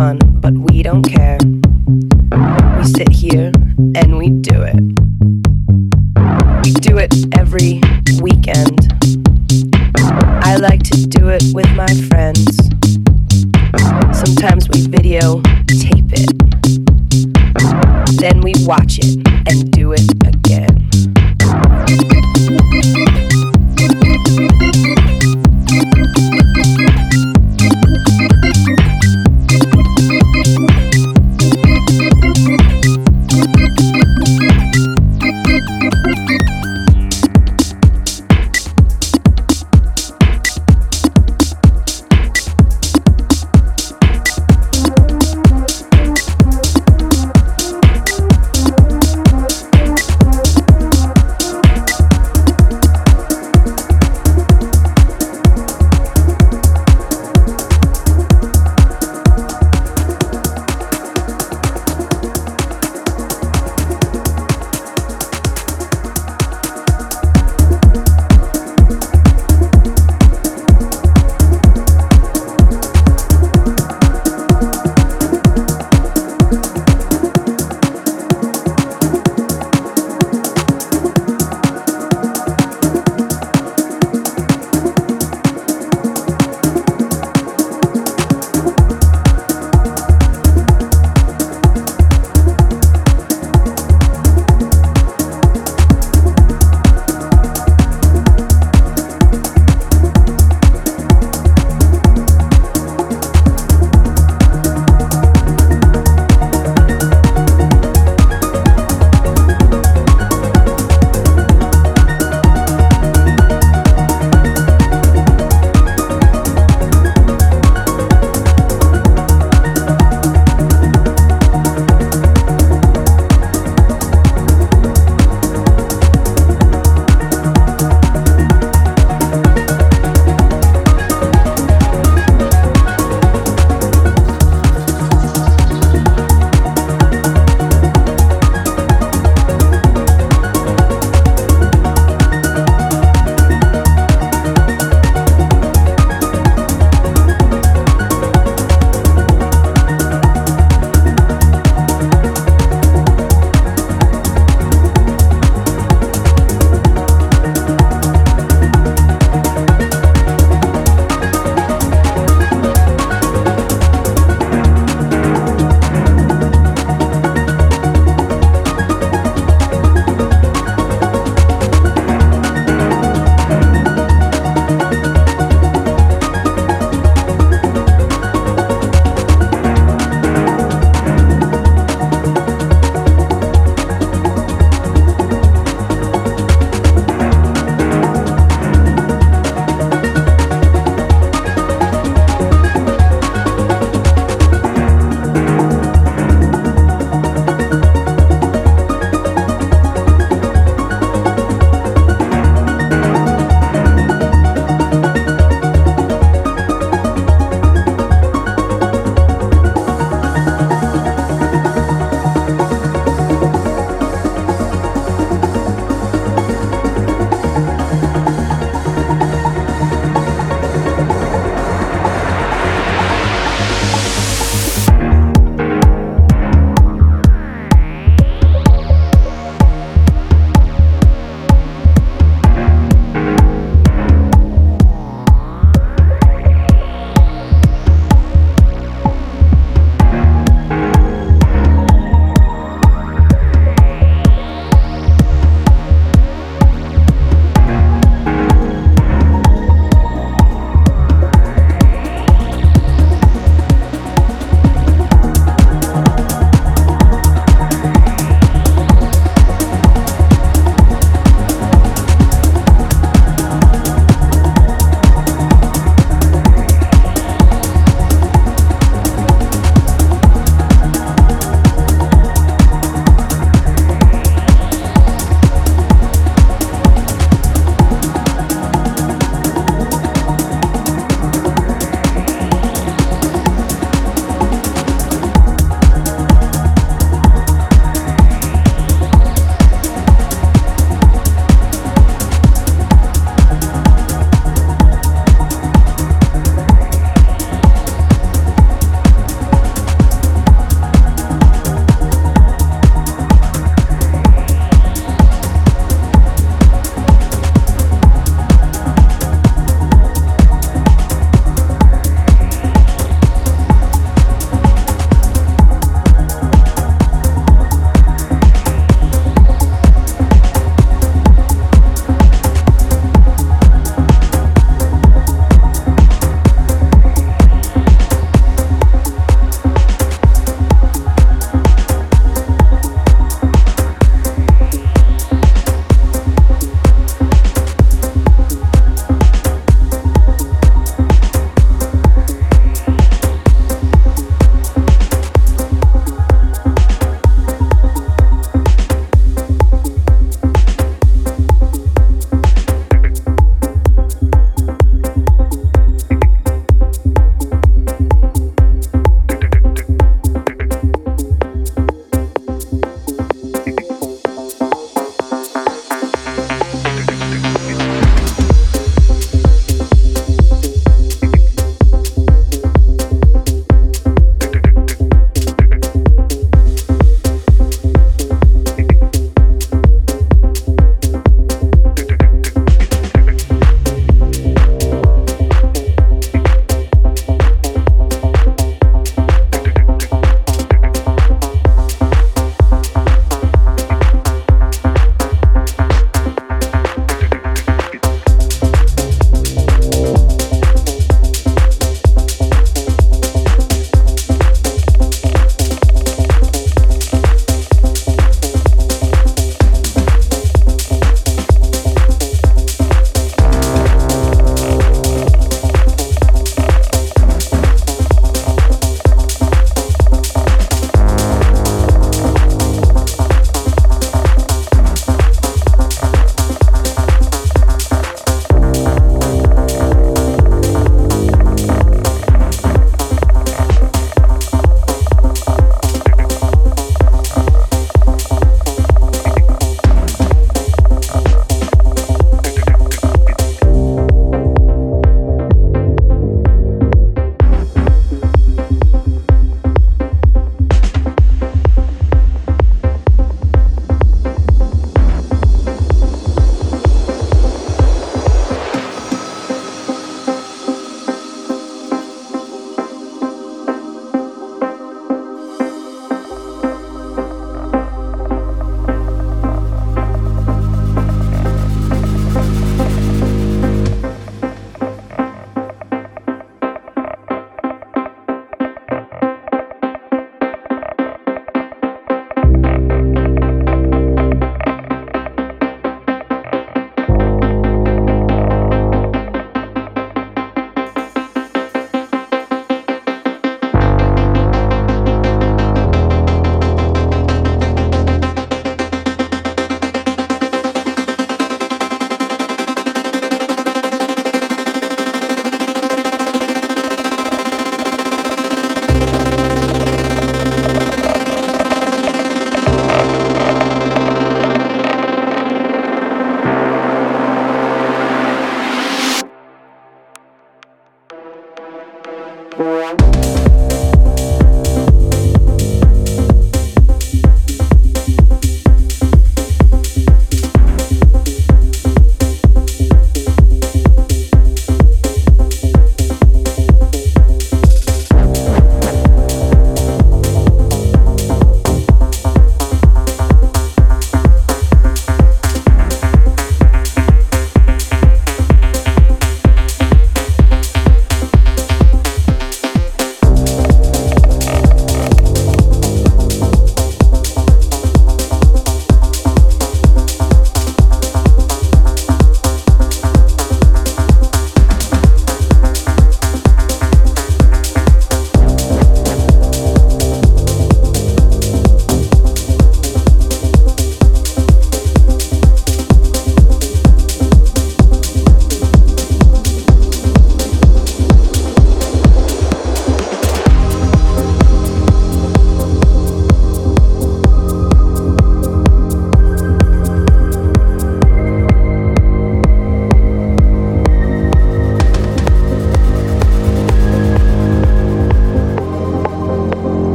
Fun, but we don't care.